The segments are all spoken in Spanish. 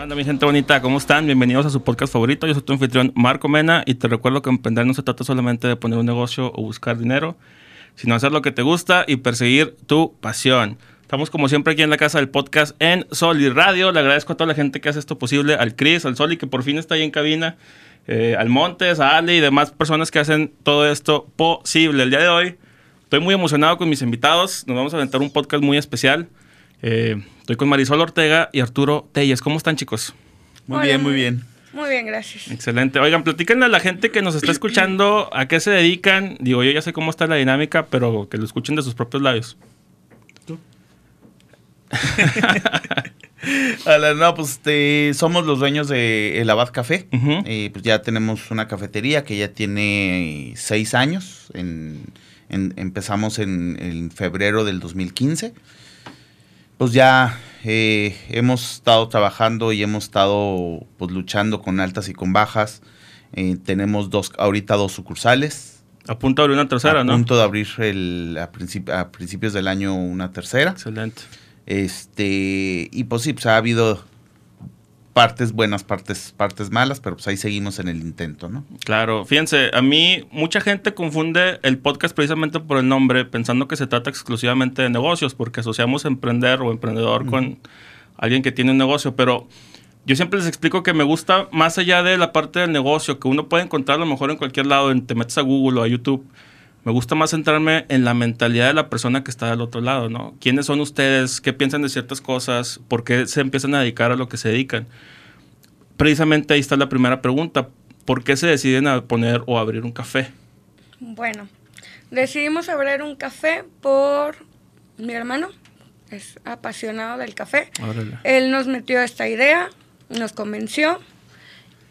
Hola mi gente bonita, ¿cómo están? Bienvenidos a su podcast favorito. Yo soy tu anfitrión Marco Mena y te recuerdo que emprender no se trata solamente de poner un negocio o buscar dinero, sino hacer lo que te gusta y perseguir tu pasión. Estamos como siempre aquí en la casa del podcast en Soli Radio. Le agradezco a toda la gente que hace esto posible, al Chris, al Soli que por fin está ahí en cabina, eh, al Montes, a Ali y demás personas que hacen todo esto posible. El día de hoy estoy muy emocionado con mis invitados. Nos vamos a aventar un podcast muy especial. Eh, estoy con Marisol Ortega y Arturo Telles. ¿Cómo están, chicos? Muy Hola, bien, muy bien. Muy bien, gracias. Excelente. Oigan, platíquenle a la gente que nos está escuchando a qué se dedican. Digo, yo ya sé cómo está la dinámica, pero que lo escuchen de sus propios labios. Hola, no, pues este, somos los dueños de El Abad Café. Eh, pues ya tenemos una cafetería que ya tiene seis años. En, en- empezamos en, en febrero del 2015. Pues ya eh, hemos estado trabajando y hemos estado pues, luchando con altas y con bajas. Eh, tenemos dos, ahorita dos sucursales. A punto de abrir una tercera, a ¿no? punto de abrir el, a, principi- a principios del año una tercera. Excelente. Este, y pues sí, pues ha habido partes buenas, partes, partes malas, pero pues ahí seguimos en el intento, ¿no? Claro, fíjense, a mí mucha gente confunde el podcast precisamente por el nombre, pensando que se trata exclusivamente de negocios, porque asociamos emprender o emprendedor con alguien que tiene un negocio, pero yo siempre les explico que me gusta más allá de la parte del negocio, que uno puede encontrar a lo mejor en cualquier lado, en- te metes a Google o a YouTube. Me gusta más centrarme en la mentalidad de la persona que está del otro lado, ¿no? ¿Quiénes son ustedes? ¿Qué piensan de ciertas cosas? ¿Por qué se empiezan a dedicar a lo que se dedican? Precisamente ahí está la primera pregunta. ¿Por qué se deciden a poner o abrir un café? Bueno, decidimos abrir un café por mi hermano, es apasionado del café. Órale. Él nos metió esta idea, nos convenció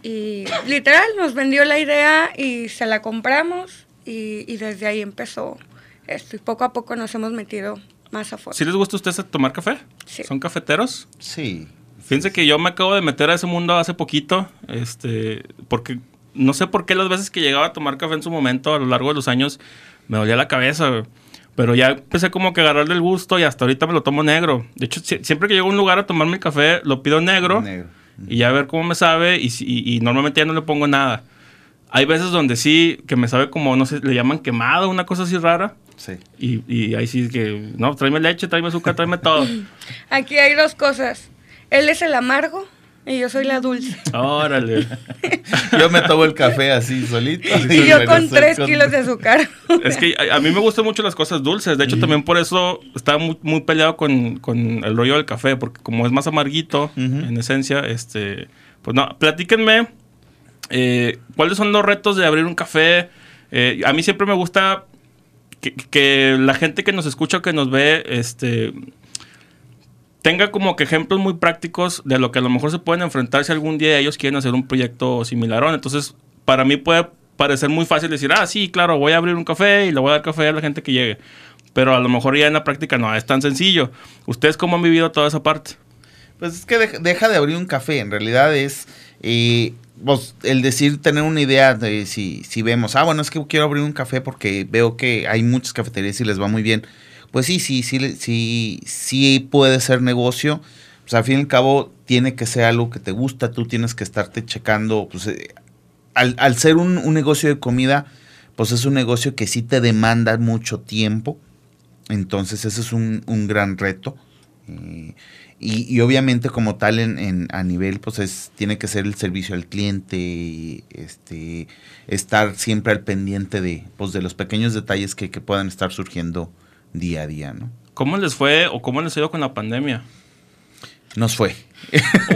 y literal nos vendió la idea y se la compramos y, y desde ahí empezó esto y poco a poco nos hemos metido más a fondo. ¿Sí les gusta a ustedes tomar café? Sí. ¿Son cafeteros? Sí. Fíjense que yo me acabo de meter a ese mundo hace poquito, este, porque no sé por qué las veces que llegaba a tomar café en su momento, a lo largo de los años, me dolía la cabeza, güey. Pero ya empecé como que a agarrarle el gusto y hasta ahorita me lo tomo negro. De hecho, si- siempre que llego a un lugar a tomarme el café, lo pido negro, Negro. y ya a ver cómo me sabe y- y normalmente ya no le pongo nada. Hay veces donde sí, que me sabe como, no sé, le llaman quemado, una cosa así rara. Sí. Y, y ahí sí que, no, tráeme leche, tráeme azúcar, tráeme todo. Aquí hay dos cosas. Él es el amargo y yo soy la dulce. Órale. Yo me tomo el café así solito. Y yo con tres con- kilos de azúcar. Es que a, a mí me gustan mucho las cosas dulces. De hecho, también por eso estaba muy, muy peleado con, con el rollo del café, porque como es más amarguito, en esencia, este, pues no, platíquenme eh, cuáles son los retos de abrir un café. Eh, a mí siempre me gusta que, la gente que nos escucha que nos ve, este, tenga como que ejemplos muy prácticos de lo que a lo mejor se pueden enfrentar si algún día ellos quieren hacer un proyecto similar. Entonces, para mí puede parecer muy fácil decir, ah, sí, claro, voy a abrir un café y le voy a dar café a la gente que llegue. Pero a lo mejor ya en la práctica no es tan sencillo. ¿Ustedes cómo han vivido toda esa parte? Pues es que deja de abrir un café. En realidad es eh, pues, el decir, tener una idea de si, si vemos, ah, bueno, es que quiero abrir un café porque veo que hay muchas cafeterías y les va muy bien. Pues sí, sí, sí, sí, sí puede ser negocio. Pues al fin y al cabo tiene que ser algo que te gusta, tú tienes que estarte checando. Pues, eh, al, al ser un, un negocio de comida, pues es un negocio que sí te demanda mucho tiempo. Entonces ese es un, un gran reto. Eh, y, y obviamente como tal en, en- a nivel, pues es, tiene que ser el servicio al cliente, y, este, estar siempre al pendiente de, pues, de los pequeños detalles que, que puedan estar surgiendo día a día, ¿no? ¿Cómo les fue o cómo les ha ido con la pandemia? Nos fue.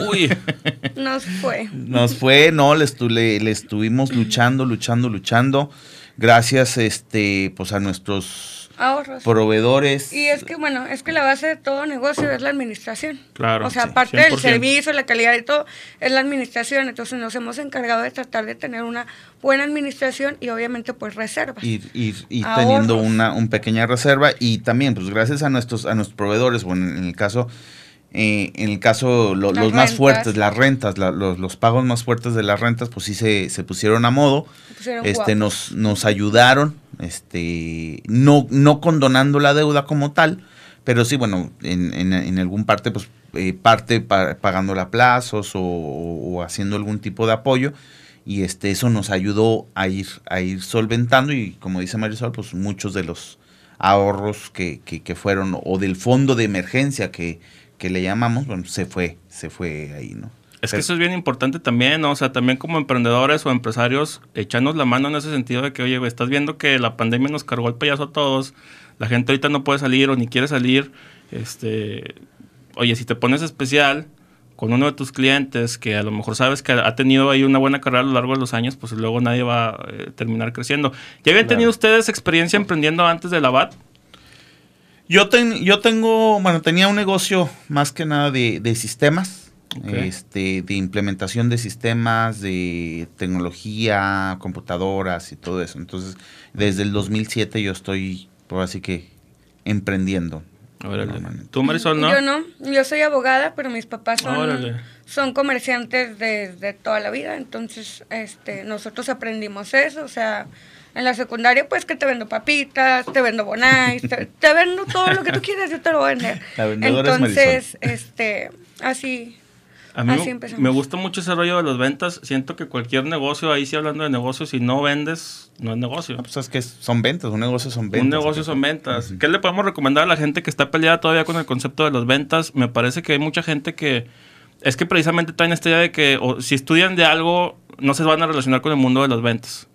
Uy, Nos fue. Nos fue, no, le, le estuvimos luchando, luchando, luchando. Gracias, este, pues a nuestros Ahorros. proveedores. Y es que, bueno, es que la base de todo negocio es la administración. Claro, O sea, sí, aparte del 100%. servicio, la calidad y todo, es la administración. Entonces nos hemos encargado de tratar de tener una buena administración y obviamente pues reservas. ir, ir, ir Ahorros. teniendo una un pequeña reserva y también pues gracias a nuestros a nuestros proveedores bueno en el caso eh, en el caso lo- los más fuertes las rentas la- los, los pagos más fuertes de las rentas pues sí se, se pusieron a modo Se pusieron este guapos. nos nos ayudaron este no no condonando la deuda como tal Pero sí, bueno, en, en, en algún parte, pues eh, parte pa- pagando a plazos o, o haciendo algún tipo de apoyo. Y este, eso nos ayudó a ir, a ir solventando y como dice Marisol, pues muchos de los ahorros que, que, que fueron o del fondo de emergencia que, que le llamamos, bueno, se fue, se fue ahí, ¿no? Es que eso es bien importante también, ¿no? O sea, también como emprendedores o empresarios, echarnos la mano en ese sentido de que, oye, estás viendo que la pandemia nos cargó el payaso a todos, la gente ahorita no puede salir o ni quiere salir, este, oye, si te pones especial con uno de tus clientes que a lo mejor sabes que ha tenido ahí una buena carrera a lo largo de los años, pues luego nadie va a eh, terminar creciendo. ¿Ya habían Claro. tenido ustedes experiencia emprendiendo antes de la BAT? Yo, ten- yo tengo, bueno, tenía un negocio más que nada de, de sistemas, Este, de implementación de sistemas, de tecnología, computadoras y todo eso. Entonces, desde el 2007 yo estoy, por así que, emprendiendo. Órale. ¿Tú, Marisol, no? Yo no, yo soy abogada, pero mis papás son, Órale. son comerciantes desde toda la vida, entonces este, nosotros aprendimos eso, o sea, en la secundaria pues que te vendo papitas, te vendo bonais, te, te vendo todo lo que tú quieras, yo te lo voy a vender. La vendedora es Entonces, este, así, A mí Así me- gusta mucho ese rollo de las ventas. Siento que cualquier negocio, ahí sí hablando de negocios, si no vendes, no es negocio. Ah, pues es que son ventas, un negocio son ventas. Un negocio son ventas. ¿Qué le podemos recomendar a la gente que está peleada todavía con el concepto de las ventas? Me parece que hay mucha gente que... Es que precisamente traen esta idea de que o, si estudian de algo, no se van a relacionar con el mundo de las ventas.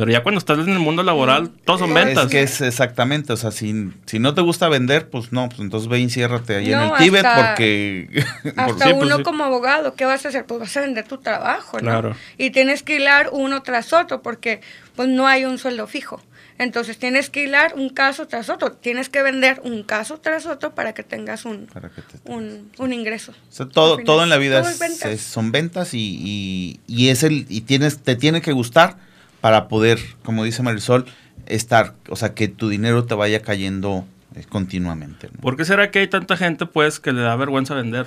Pero ya cuando estás en el mundo laboral, todos son ventas. Es que es exactamente, o sea, si, si no te gusta vender, pues no, pues entonces ve y enciérrate ahí en el Tíbet hasta- porque... Hasta Sí, pues uno sí. como abogado, ¿qué vas a hacer? Pues vas a vender tu trabajo, ¿no? Claro. Y tienes que hilar uno tras otro porque pues no hay un sueldo fijo. Entonces tienes que hilar un caso tras otro. Tienes que vender un caso tras otro para que tengas un, para que te- un, un ingreso. O sea, todo, todo en la vida todo es- es ventas. es- son ventas y, y- y es el y tienes te tiene que gustar para poder, como dice Marisol, estar, o sea, que tu dinero te vaya cayendo eh, continuamente, ¿no? ¿Por qué será que hay tanta gente, pues, que le da vergüenza vender?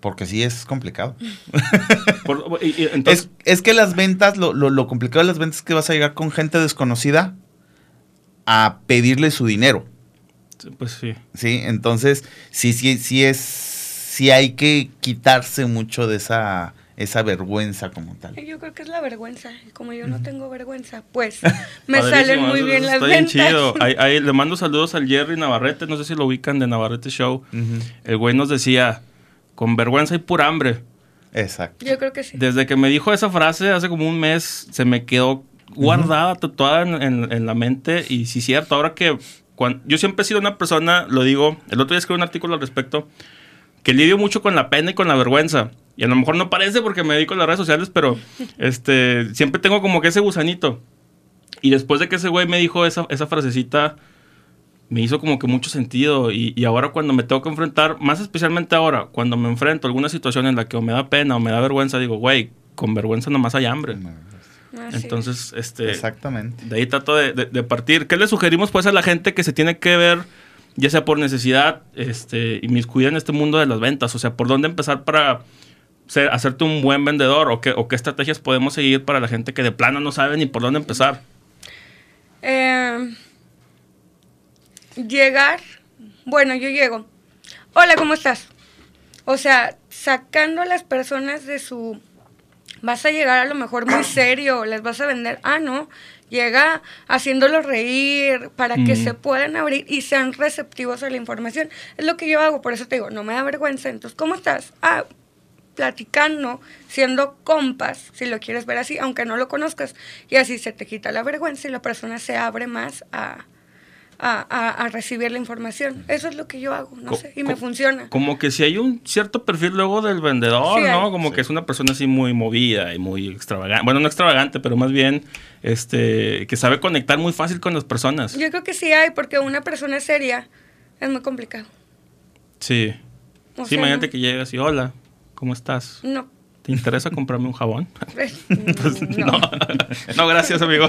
porque sí es complicado. Por- y- y entonces, es, es que las ventas, lo, lo, lo complicado de las ventas es que vas a llegar con gente desconocida a pedirle su dinero. pues sí. Sí, entonces sí, sí, sí es, sí hay que quitarse mucho de esa, esa vergüenza como tal. Yo creo que es la vergüenza. Y como yo no tengo vergüenza, pues me salen muy bien las está bien ventas. chido. Ahí- ahí le mando saludos al Jerry Navarrete, no sé si lo ubican de Navarrete Show. Ujú. El güey nos decía, con vergüenza y pura hambre. Exacto. Yo creo que sí. Desde que me dijo esa frase hace como un mes, se me quedó guardada, tatuada en, en- en la mente. Y sí, cierto, ahora que cuan- yo siempre he sido una persona, lo digo, el otro día escribí un artículo al respecto, que lidio mucho con la pena y con la vergüenza. Y a lo mejor no parece porque me dedico a las redes sociales, pero este, siempre tengo como que ese gusanito. Y después de que ese güey me dijo esa, esa frasecita, me hizo como que mucho sentido. Y, y ahora cuando me tengo que enfrentar, más especialmente ahora, cuando me enfrento a alguna situación en la que o me da pena o me da vergüenza, digo, güey, con vergüenza nomás hay hambre. Así. Entonces, este, Exactamente. de ahí trato de, de- de partir. ¿Qué le sugerimos pues a la gente que se tiene que ver, ya sea por necesidad, este, inmiscuida en este mundo de las ventas? O sea, ¿por dónde empezar para ser, hacerte un buen vendedor? ¿O qué, ¿O qué estrategias podemos seguir para la gente que de plano no sabe ni por dónde empezar? Eh, llegar, bueno, yo llego. Hola, ¿cómo estás? O sea, sacando a las personas de su... Vas a llegar a lo mejor muy serio, les vas a vender. Ah, no. Llega haciéndolos reír para que se puedan abrir y sean receptivos a la información. Es lo que yo hago, por eso te digo, no me da vergüenza. Entonces, ¿cómo estás? Ah, platicando, siendo compas, si lo quieres ver así, aunque no lo conozcas. Y así se te quita la vergüenza y la persona se abre más a, a, a- a recibir la información. Eso es lo que yo hago, no Co- sé, y me funciona. Como que si hay un cierto perfil luego del vendedor, Sí ¿no? hay. Como que es una persona así muy movida y muy extravagante. Bueno, no extravagante, pero más bien este que sabe conectar muy fácil con las personas. Yo creo que sí hay, porque una persona seria es muy complicado. Sí. O sí, sea, imagínate no- que llegas y hola, ¿cómo estás? No. ¿Te interesa comprarme un jabón? pues, Pues, no. no. no, gracias, amigo.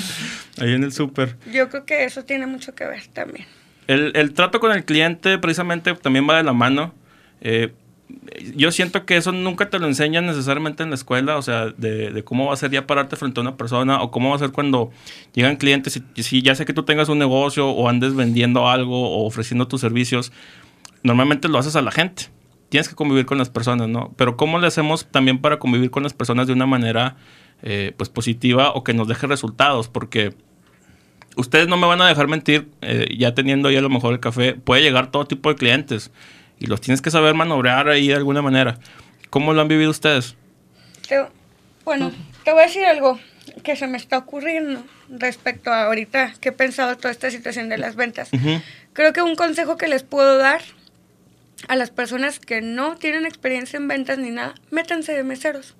Ahí en el súper. Yo creo que eso tiene mucho que ver también. El, el trato con el cliente precisamente también va de la mano. Eh, yo siento que eso nunca te lo enseñan necesariamente en la escuela, o sea, de, cómo va a ser ya pararte frente a una persona o cómo va a ser cuando llegan clientes. Si, si ya sé que tú tengas un negocio o andes vendiendo algo o ofreciendo tus servicios, normalmente lo haces a la gente. Tienes que convivir con las personas, ¿no? Pero ¿cómo le hacemos también para convivir con las personas de una manera eh, pues positiva o que nos deje resultados? Porque ustedes no me van a dejar mentir, eh, ya teniendo ahí a lo mejor el café, puede llegar todo tipo de clientes y los tienes que saber manobrar ahí de alguna manera. ¿Cómo lo han vivido ustedes? bueno, te voy a decir algo que se me está ocurriendo respecto a ahorita que he pensado toda esta situación de las ventas. Creo que un consejo que les puedo dar a las personas que no tienen experiencia en ventas ni nada, métanse de meseros.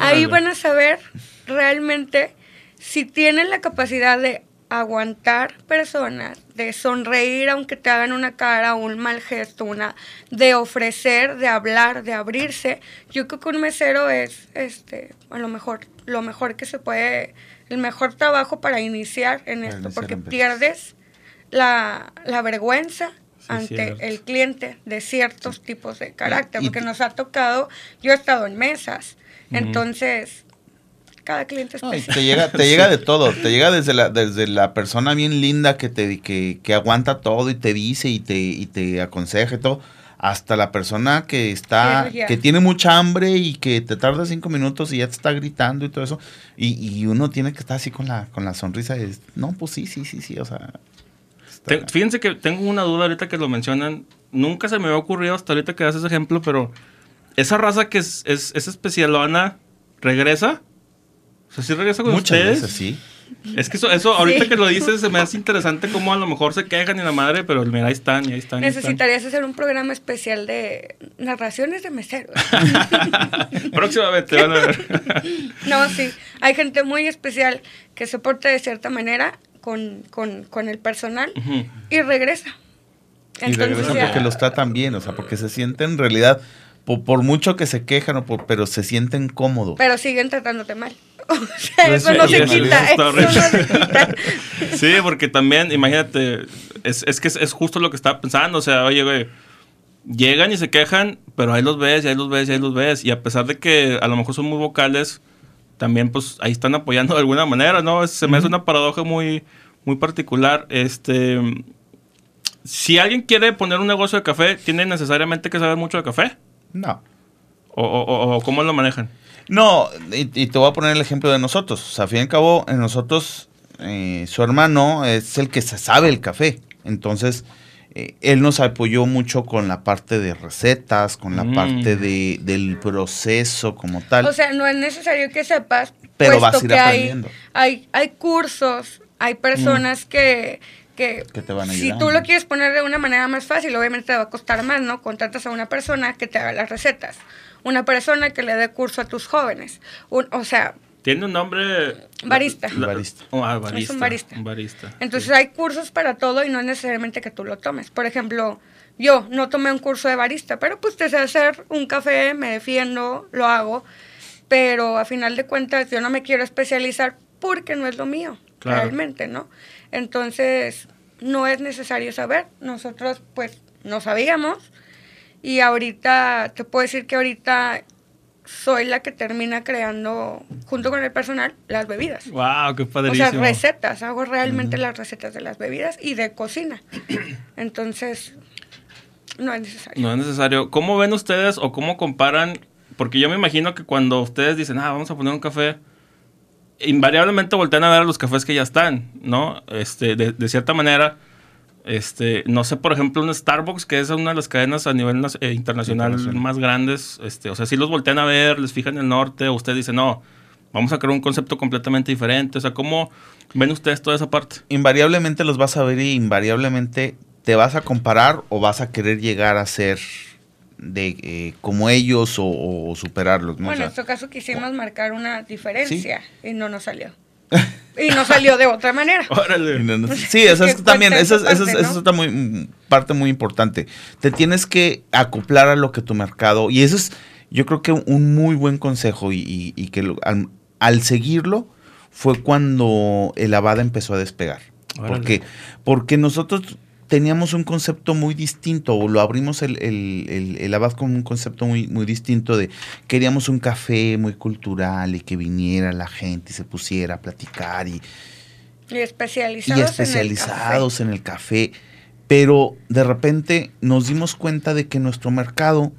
Ahí van a saber realmente si tienen la capacidad de aguantar personas, de sonreír aunque te hagan una cara, un mal gesto, una de ofrecer, de hablar, de abrirse. Yo creo que un mesero es este a lo mejor lo mejor que se puede, el mejor trabajo para iniciar en esto, porque pierdes la, vergüenza ante el cliente de ciertos tipos de carácter, porque nos ha tocado, yo he estado en mesas, entonces cada cliente es te llega, te llega de todo, te llega desde la, desde la persona bien linda que te, que, que aguanta todo y te dice y te, y te aconseja y todo, hasta la persona que está, que tiene mucha hambre y que te tarda cinco minutos y ya te está gritando y todo eso, y, y uno tiene que estar así con la, con la sonrisa de, no, pues sí, sí, sí, sí, o sea. Fíjense que tengo una duda ahorita que lo mencionan, nunca se me había ocurrido hasta ahorita que das ese ejemplo, pero esa raza que es, es, es especialona, ¿regresa? O sea, sí regresa con Muchas ustedes. Veces, sí. Es que eso, eso ahorita que lo dices, se me hace interesante cómo a lo mejor se quejan y la madre, pero mira, ahí están, y ahí están. Necesitarías hacer un programa especial de narraciones de meseros. Próximamente van a ver. no, sí. Hay gente muy especial que se porta de cierta manera con, con, con el personal y regresa. y regresa porque los tratan bien, o sea, porque se sienten en realidad, por, mucho que se quejan, o pero se sienten cómodos. Pero siguen tratándote mal. eso no se quita. sí, porque también, imagínate, es, es que es, justo lo que estaba pensando. O sea, oye, güey, llegan y se quejan, pero ahí los ves, y ahí los ves, y ahí los ves. Y a pesar de que a lo mejor son muy vocales, también pues ahí están apoyando de alguna manera, ¿no? Se me hace una paradoja muy, muy particular. Este. Si alguien quiere poner un negocio de café, ¿tiene necesariamente que saber mucho de café? No. ¿O, o, o cómo lo manejan? No, y, te voy a poner el ejemplo de nosotros. O sea, al fin y al cabo, en nosotros, eh, su hermano es el que se sabe el café. Entonces, eh, él nos apoyó mucho con la parte de recetas, con la mm. parte de, del proceso como tal. O sea, no es necesario que sepas, pero vas a ir aprendiendo. Hay, hay, cursos, hay personas mm. que que, te van a si tú lo quieres poner de una manera más fácil, obviamente te va a costar más, ¿no? Contratas a una persona que te haga las recetas una persona que le dé curso a tus jóvenes. o sea... Tiene un nombre... Barista. barista. Oh, ah, barista. Es un barista. barista. Entonces hay cursos para todo y no es necesariamente que tú lo tomes. Por ejemplo, yo no tomé un curso de barista, pero pues te sé hacer un café, me defiendo, lo hago, pero a final de cuentas yo no me quiero especializar porque no es lo mío, realmente, ¿no? Entonces, no es necesario saber. Nosotros pues no sabíamos, y ahorita, te puedo decir que ahorita soy la que termina creando, junto con el personal, las bebidas. ¡Wow! ¡Qué padrísimo! O sea, recetas. Hago realmente las recetas de las bebidas y de cocina. Entonces, no es necesario. No es necesario. ¿Cómo ven ustedes o cómo comparan? Porque yo me imagino que cuando ustedes dicen, ah, vamos a poner un café, invariablemente voltean a ver a los cafés que ya están, ¿no? Este, de, de cierta manera este, no sé, por ejemplo, un Starbucks, que es una de las cadenas a nivel eh, internacional, más grandes. Este, o sea, si los voltean a ver, les fijan el norte, o usted dice, no, vamos a crear un concepto completamente diferente. O sea, ¿cómo ven ustedes toda esa parte? Invariablemente los vas a ver y invariablemente te vas a comparar o vas a querer llegar a ser de eh, como ellos o, superarlos. Bueno, en nuestro caso quisimos marcar una diferencia y no nos salió. Y no salió de otra manera. Sí, eso es también, esa es, otra muy, parte muy importante. Te tienes que acoplar a lo que tu mercado, y eso es, yo creo que un muy buen consejo, y, que al, seguirlo fue cuando el Avada empezó a despegar. Porque, porque nosotros teníamos un concepto muy distinto, o lo abrimos el, el, el, el Abad con un concepto muy, muy distinto de queríamos un café muy cultural y que viniera la gente y se pusiera a platicar y, Y especializados, y especializados en el, café. Pero de repente nos dimos cuenta de que nuestro mercado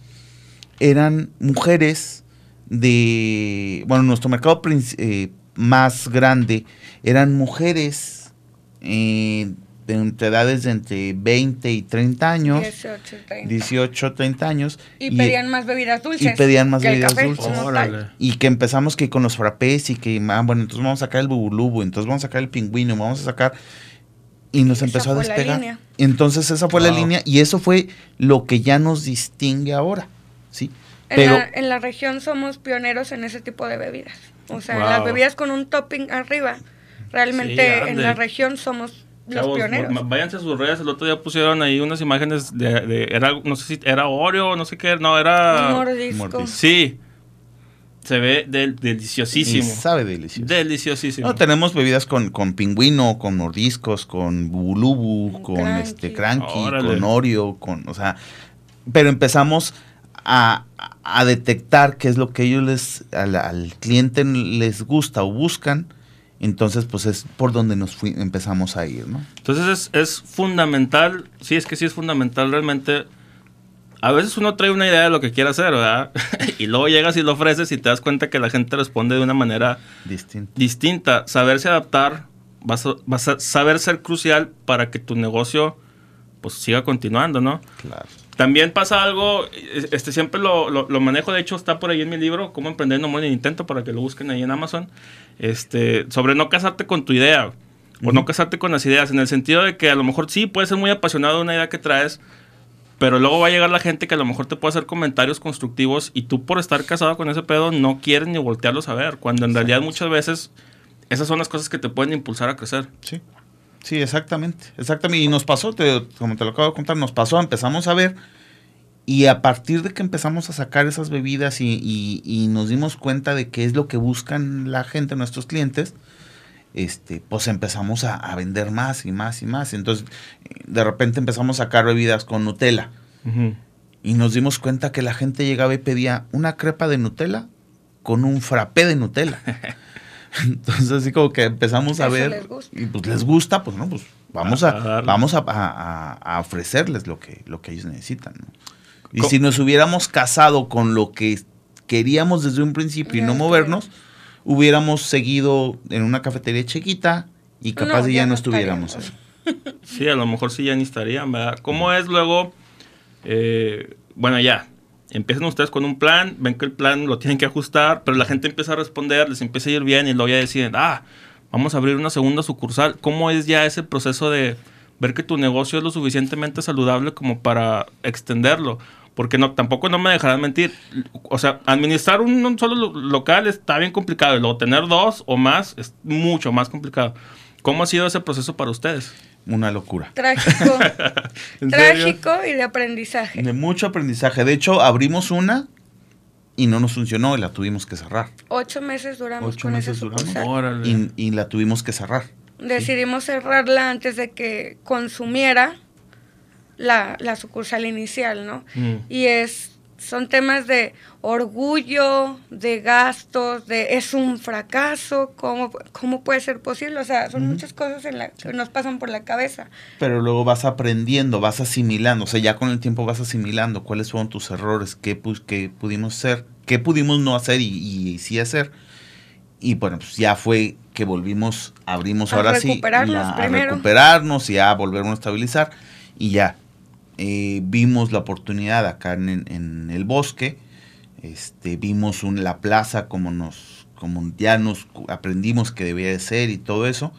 eran mujeres de, bueno, nuestro mercado eh, más grande eran mujeres eh, de entre edades de entre 20 y 30 años, 18, 30. 18, 30 años. Y, pedían más bebidas dulces. y pedían más que el bebidas café dulces. y que empezamos que con los frappés y que, ah, bueno, entonces vamos a sacar el bubulubu, entonces vamos a sacar el pingüino, vamos a sacar... Y nos Esa empezó a despegar. línea. Entonces esa fue la línea y eso fue lo que ya nos distingue ahora, ¿sí? En, Pero la, en la región somos pioneros en ese tipo de bebidas. O sea, Wow. las bebidas con un topping arriba. Realmente Sí, en la región somos los Chavos, pioneros. ma- váyanse a sus redes. El otro día pusieron ahí unas imágenes de, de- era, no sé si era Oreo, no sé qué, no, era... Mordisco. Mordisco. Sí. Se ve del- y deliciosísimo. sabe delicioso. Deliciosísimo. No, tenemos bebidas con, con pingüino, con mordiscos, con bubulubu, Con con cranky. este cranky, Órale. con Oreo, con, o sea, pero empezamos a, a detectar qué es lo que ellos les, al, al cliente les gusta o buscan, entonces pues es por donde nos fui- empezamos a ir, ¿no? Entonces es, es fundamental, sí, es que sí es fundamental realmente. A veces uno trae una idea de lo que quiere hacer, ¿verdad? y luego llegas y lo ofreces y te das cuenta que la gente responde de una manera Distinto. distinta. Saberse adaptar, vas a, vas a saber ser crucial para que tu negocio pues siga continuando, ¿no? Claro. También pasa algo, este siempre lo, lo- lo manejo, de hecho está por ahí en mi libro, Cómo emprender no morir en intento, para que lo busquen ahí en Amazon, este, sobre no casarte con tu idea, o no casarte con las ideas, en el sentido de que a lo mejor sí puedes ser muy apasionado de una idea que traes, pero luego va a llegar la gente que a lo mejor te puede hacer comentarios constructivos y tú por estar casado con ese pedo no quieres ni voltearlos a ver, cuando en realidad muchas veces esas son las cosas que te pueden impulsar a crecer. Sí. Sí, exactamente. Exactamente. Y nos pasó, te- como te lo acabo de contar, nos pasó, empezamos a ver. Y a partir de que empezamos a sacar esas bebidas y, y- y nos dimos cuenta de qué es lo que buscan la gente, nuestros clientes, este, pues empezamos a, a vender más y más y más. Entonces, de repente empezamos a sacar bebidas con Nutella. Y nos dimos cuenta que la gente llegaba y pedía una crepa de Nutella con un frappé de Nutella. Entonces así como que empezamos a ver y pues les gusta, pues no, pues vamos A- vamos a, a- a- a ofrecerles lo que, lo que ellos necesitan. ¿no? Y si nos hubiéramos casado con lo que queríamos desde un principio y no movernos, hubiéramos seguido en una cafetería chiquita y capaz No, de ya ya no estuviéramos ahí. Sí, a lo mejor sí ya ni estarían, ¿verdad? ¿Cómo es luego? eh, bueno, ya. Empiezan ustedes con un plan, ven que el plan lo tienen que ajustar, pero la gente empieza a responder, les empieza a ir bien y luego ya deciden, ah, vamos a abrir una segunda sucursal. ¿Cómo es ya ese proceso de ver que tu negocio es lo suficientemente saludable como para extenderlo? Porque no, tampoco no me dejarán mentir. O sea, administrar un, un solo lo- local está bien complicado y luego tener dos o más es mucho más complicado. ¿Cómo ha sido ese proceso para ustedes? Una locura. Trágico. Trágico y de aprendizaje. De mucho aprendizaje. De hecho, abrimos una y no nos funcionó y la tuvimos que cerrar. Ocho meses duramos Ocho con esa meses duramos. sucursal. Órale. Y, y la tuvimos que cerrar. Decidimos cerrarla antes de que consumiera la, la sucursal inicial, ¿no? Mm. Y es son temas de orgullo, de gastos, de es un fracaso, ¿cómo, cómo puede ser posible? O sea, son muchas cosas en la, que nos pasan por la cabeza. Pero luego vas aprendiendo, vas asimilando. O sea, ya con el tiempo vas asimilando cuáles fueron tus errores, qué, pu- qué pudimos hacer, qué pudimos no hacer y, y sí hacer. Y bueno, pues ya fue que volvimos, abrimos A ahora sí. recuperarnos la- a primero. recuperarnos y a volvernos a estabilizar. Y ya eh, vimos la oportunidad acá en, en el bosque. Este, vimos un, la plaza como nos, como ya nos aprendimos que debía de ser y todo eso.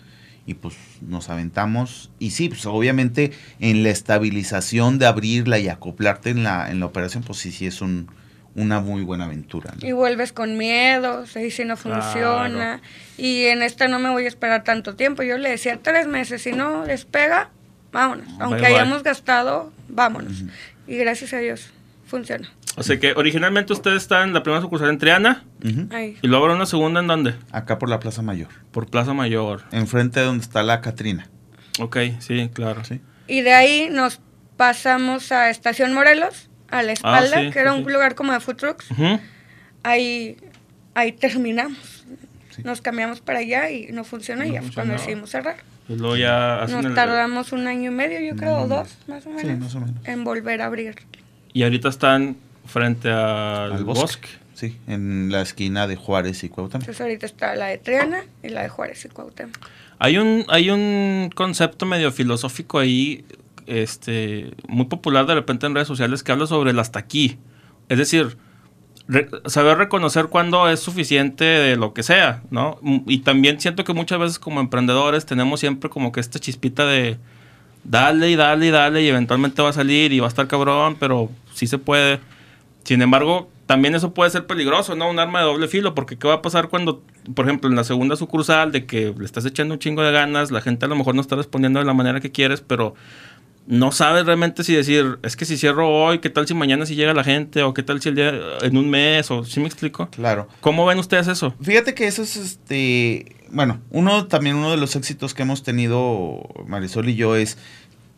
Y pues nos aventamos. Y sí, pues obviamente en la estabilización de abrirla y acoplarte en la, en la operación, pues sí, sí es un, una muy buena aventura. ¿no? Y vuelves con miedo, y si no Claro. funciona. Y en esta no me voy a esperar tanto tiempo. Yo le decía tres meses, si no despega, vámonos. Aunque bye. hayamos gastado, vámonos. Y gracias a Dios, funciona. O sea que originalmente ustedes están en la primera sucursal en Triana y luego habrá una segunda en dónde? Acá por la Plaza Mayor. Por Plaza Mayor. Enfrente de donde está la Catrina. Ok, sí, claro. ¿sí? Y de ahí nos pasamos a Estación Morelos, a la espalda, Ah, sí, que era sí, un lugar como de food trucks. Ahí, ahí terminamos. Nos cambiamos para allá y no funcionó y ya fue cuando decidimos cerrar. Y luego ya hacen Nos el- tardamos un año y medio, yo creo, o Mm. dos, más o Sí, menos, más o menos. en volver a abrir. Y ahorita están frente al, Al bosque. bosque. Sí, en la esquina de Juárez y Cuauhtémoc. Entonces ahorita está la de Triana y la de Juárez y Cuauhtémoc. Hay un, hay un concepto medio filosófico ahí, este, muy popular de repente en redes sociales que habla sobre el hasta aquí. Es decir, saber reconocer cuándo es suficiente de lo que sea, ¿no? M- Y también siento que muchas veces como emprendedores tenemos siempre como que esta chispita de dale y dale y dale y eventualmente va a salir y va a estar cabrón, pero sí se puede. Sin embargo, también eso puede ser peligroso, ¿no? Un arma de doble filo, porque ¿qué va a pasar cuando, por ejemplo, en la segunda sucursal de que le estás echando un chingo de ganas, la gente a lo mejor no está respondiendo de la manera que quieres, pero no sabes realmente si decir, es que si cierro hoy, ¿qué tal si mañana si llega la gente? ¿O qué tal si el día, en un mes? ¿O si me explico? Claro. ¿Cómo ven ustedes eso? Fíjate que eso es este. Bueno, uno también, uno de los éxitos que hemos tenido Marisol y yo es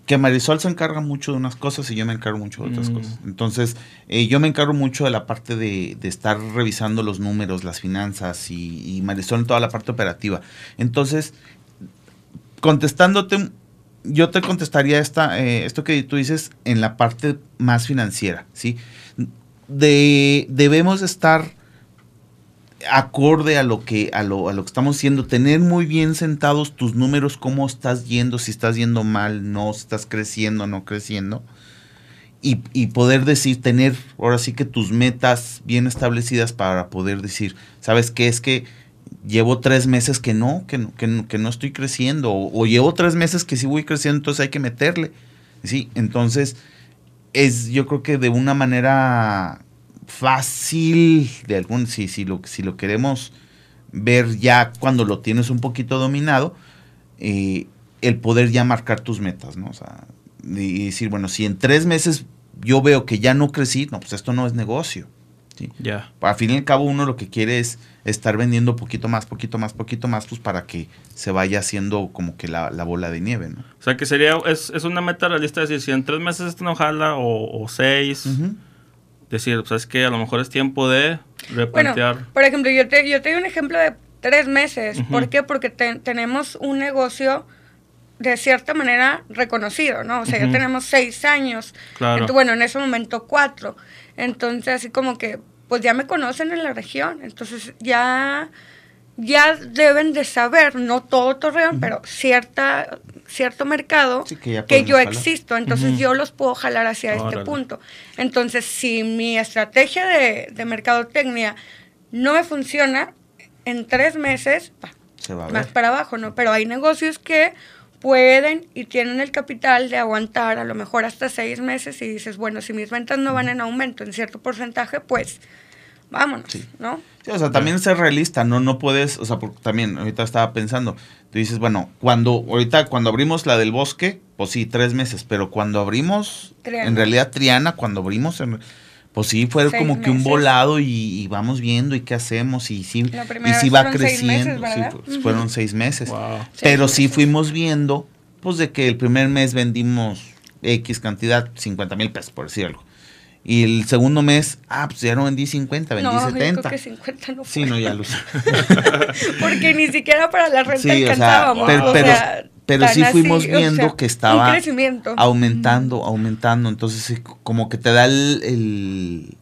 que Marisol se encarga mucho de unas cosas y yo me encargo mucho de otras Mm. cosas. Entonces, eh, yo me encargo mucho de la parte de, de estar revisando los números, las finanzas y, y Marisol en toda la parte operativa. Entonces, contestándote, yo te contestaría esta, eh, esto que tú dices en la parte más financiera, ¿sí? De, debemos estar acorde a lo que a lo, a lo que estamos haciendo, tener muy bien sentados tus números, cómo estás yendo, si estás yendo mal, no, si estás creciendo, no creciendo. Y, y poder decir, tener ahora sí que tus metas bien establecidas para poder decir, ¿sabes qué? Es que llevo tres meses que no, que no, que no, que no estoy creciendo, o, o llevo tres meses que sí voy creciendo, entonces hay que meterle. Sí, entonces es yo creo que de una manera fácil, de algún, si, si, lo, si lo queremos ver ya cuando lo tienes un poquito dominado, eh, el poder ya marcar tus metas, ¿no? O sea, y decir, bueno, si en tres meses yo veo que ya no crecí, no, pues esto no es negocio. ¿sí? Ya. Al fin y al cabo uno lo que quiere es estar vendiendo poquito más, poquito más, poquito más, pues para que se vaya haciendo como que la, la bola de nieve, ¿no? O sea, que sería, es, es una meta realista decir, si en tres meses esto no jala, o, o seis, decir, pues es que a lo mejor es tiempo de Bueno, replantear. por ejemplo, yo te, yo te doy un ejemplo de tres meses. ¿Por qué? Porque te- tenemos un negocio de cierta manera reconocido, ¿no? O sea, ya tenemos seis años. Claro. Bueno, en ese momento cuatro. Entonces, así como que, pues ya me conocen en la región. Entonces, ya, ya deben de saber, no todo Torreón, pero cierta, cierto mercado Sí, que yo jalar. existo. Entonces, yo los puedo jalar hacia este punto. Entonces, si mi estrategia de, de mercadotecnia no me funciona, en tres meses, pa, Se va más para abajo, ¿no? Pero hay negocios que pueden y tienen el capital de aguantar a lo mejor hasta seis meses y dices, bueno, si mis ventas no van en aumento en cierto porcentaje, pues vámonos, Sí. ¿no? Sí, o sea, también ser realista, no, no puedes, o sea, porque también ahorita estaba pensando, tú dices, bueno, cuando, ahorita cuando abrimos la del bosque, pues sí, tres meses, pero cuando abrimos, Triana. en realidad Triana, cuando abrimos, en- pues sí, fue Seis como que un volado y, y vamos viendo y qué hacemos y sí, y sí va creciendo, meses, sí, fueron seis meses. Wow. Pero Seis sí meses. fuimos viendo, pues de que el primer mes vendimos X cantidad, 50 mil pesos, por decir algo. Y el segundo mes, ah, pues ya no vendí 50, vendí no, yo 70. creo que 50 no fue. Sí, no, ya lo sé. Porque ni siquiera para la renta Sí, o sea, alcanzábamos. pero, o pero, sea, pero tan sí así, fuimos o viendo sea, que estaba aumentando, aumentando. Entonces, como que te da el,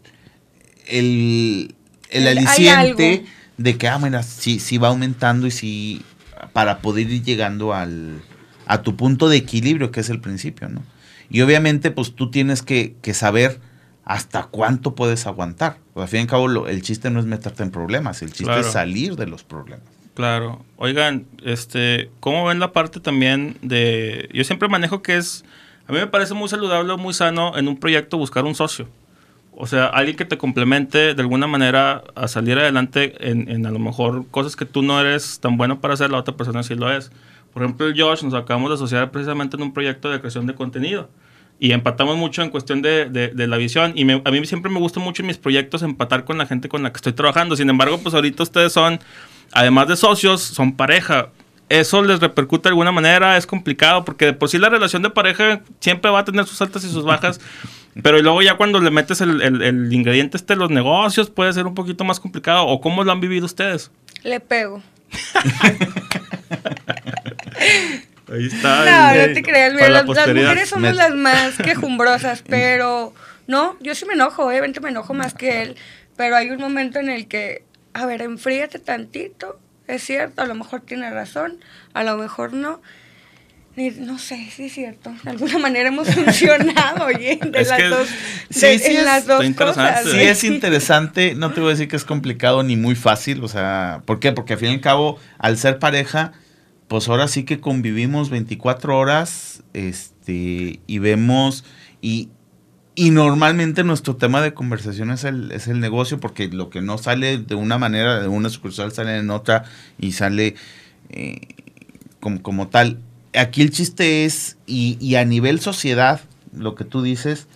el, el, aliciente de que, ah, mira, sí, sí va aumentando y sí, para poder ir llegando al, a tu punto de equilibrio, que es el principio, ¿no? Y obviamente, pues tú tienes que, que saber hasta cuánto puedes aguantar. Pues, al fin y al cabo, el chiste no es meterte en problemas, el chiste Claro. es salir de los problemas. Claro. Oigan, este, ¿cómo ven la parte también de... Yo siempre manejo que es... A mí me parece muy saludable, muy sano en un proyecto buscar un socio. O sea, alguien que te complemente de alguna manera a salir adelante en, en a lo mejor cosas que tú no eres tan bueno para hacer, la otra persona sí lo es. Por ejemplo, el Josh nos acabamos de asociar precisamente en un proyecto de creación de contenido. Y empatamos mucho en cuestión de, de- de la visión. Y me- a mí siempre me gusta mucho en mis proyectos empatar con la gente con la que estoy trabajando. Sin embargo, pues ahorita ustedes son, además de socios, son pareja. ¿eso les repercute de alguna manera? ¿Es complicado? Porque de por sí la relación de pareja siempre va a tener sus altas y sus bajas. Pero luego ya cuando le metes el, el, ingrediente este los negocios puede ser un poquito más complicado. ¿O cómo lo han vivido ustedes? Le pego. Ahí está. No, no te creas. las, mujeres somos las más quejumbrosas, pero no, yo sí me enojo, obviamente me enojo más que él. Pero hay un momento en el que, a ver, enfríate tantito. Es cierto, a lo mejor tiene razón, a lo mejor no. No sé, sí es cierto. De alguna manera hemos funcionado, oye, de las dos, sí, en las dos cosas. Sí es interesante, no te voy a decir que es complicado ni muy fácil, o sea, ¿por qué? Porque al fin y al cabo, al ser pareja, pues ahora sí que convivimos 24 horas, este, y vemos, y, y normalmente nuestro tema de conversación es el, es el negocio, porque lo que no sale de una manera, de una sucursal sale en otra, y sale eh, como, como tal. Aquí el chiste es, y, a nivel sociedad, lo que tú dices,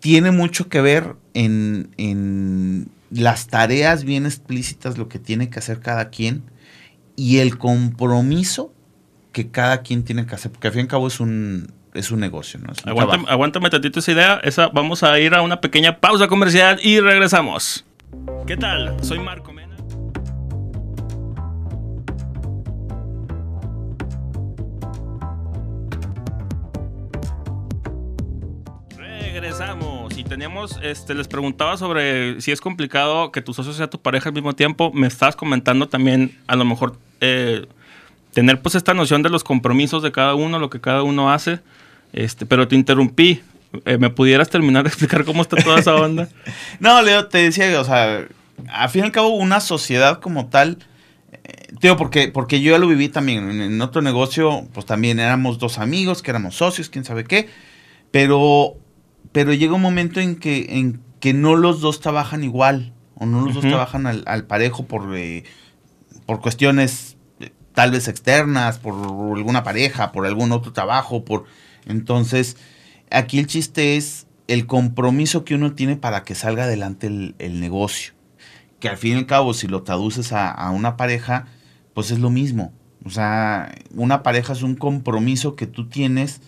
tiene mucho que ver en, las tareas bien explícitas, lo que tiene que hacer cada quien, y el compromiso que cada quien tiene que hacer, porque al fin y al cabo es un, es un negocio. ¿no? aguántame, aguántame tantito esa idea. Esa, vamos a ir a una pequeña pausa comercial y regresamos. ¿Qué tal? Soy Marco. regresamos y teníamos, este, les preguntaba sobre si es complicado que tu socio sea tu pareja al mismo tiempo. Me estás comentando también, a lo mejor, eh, tener pues esta noción de los compromisos de cada uno, lo que cada uno hace. Este, pero te interrumpí. Eh, ¿Me pudieras terminar de explicar cómo está toda esa onda? no, Leo, te decía, o sea, al fin y al cabo, una sociedad como tal. Eh, tío, porque, porque yo ya lo viví también. En, en otro negocio, pues también éramos dos amigos, que éramos socios, quién sabe qué. Pero pero llega un momento en que, en que no los dos trabajan igual, o no los dos trabajan al, parejo por, eh, por cuestiones eh, tal vez externas, por alguna pareja, por algún otro trabajo, por... Entonces, aquí el chiste es el compromiso que uno tiene para que salga adelante el, negocio. Que al fin y al cabo, si lo traduces a, a una pareja, pues es lo mismo. O sea, una pareja es un compromiso que tú tienes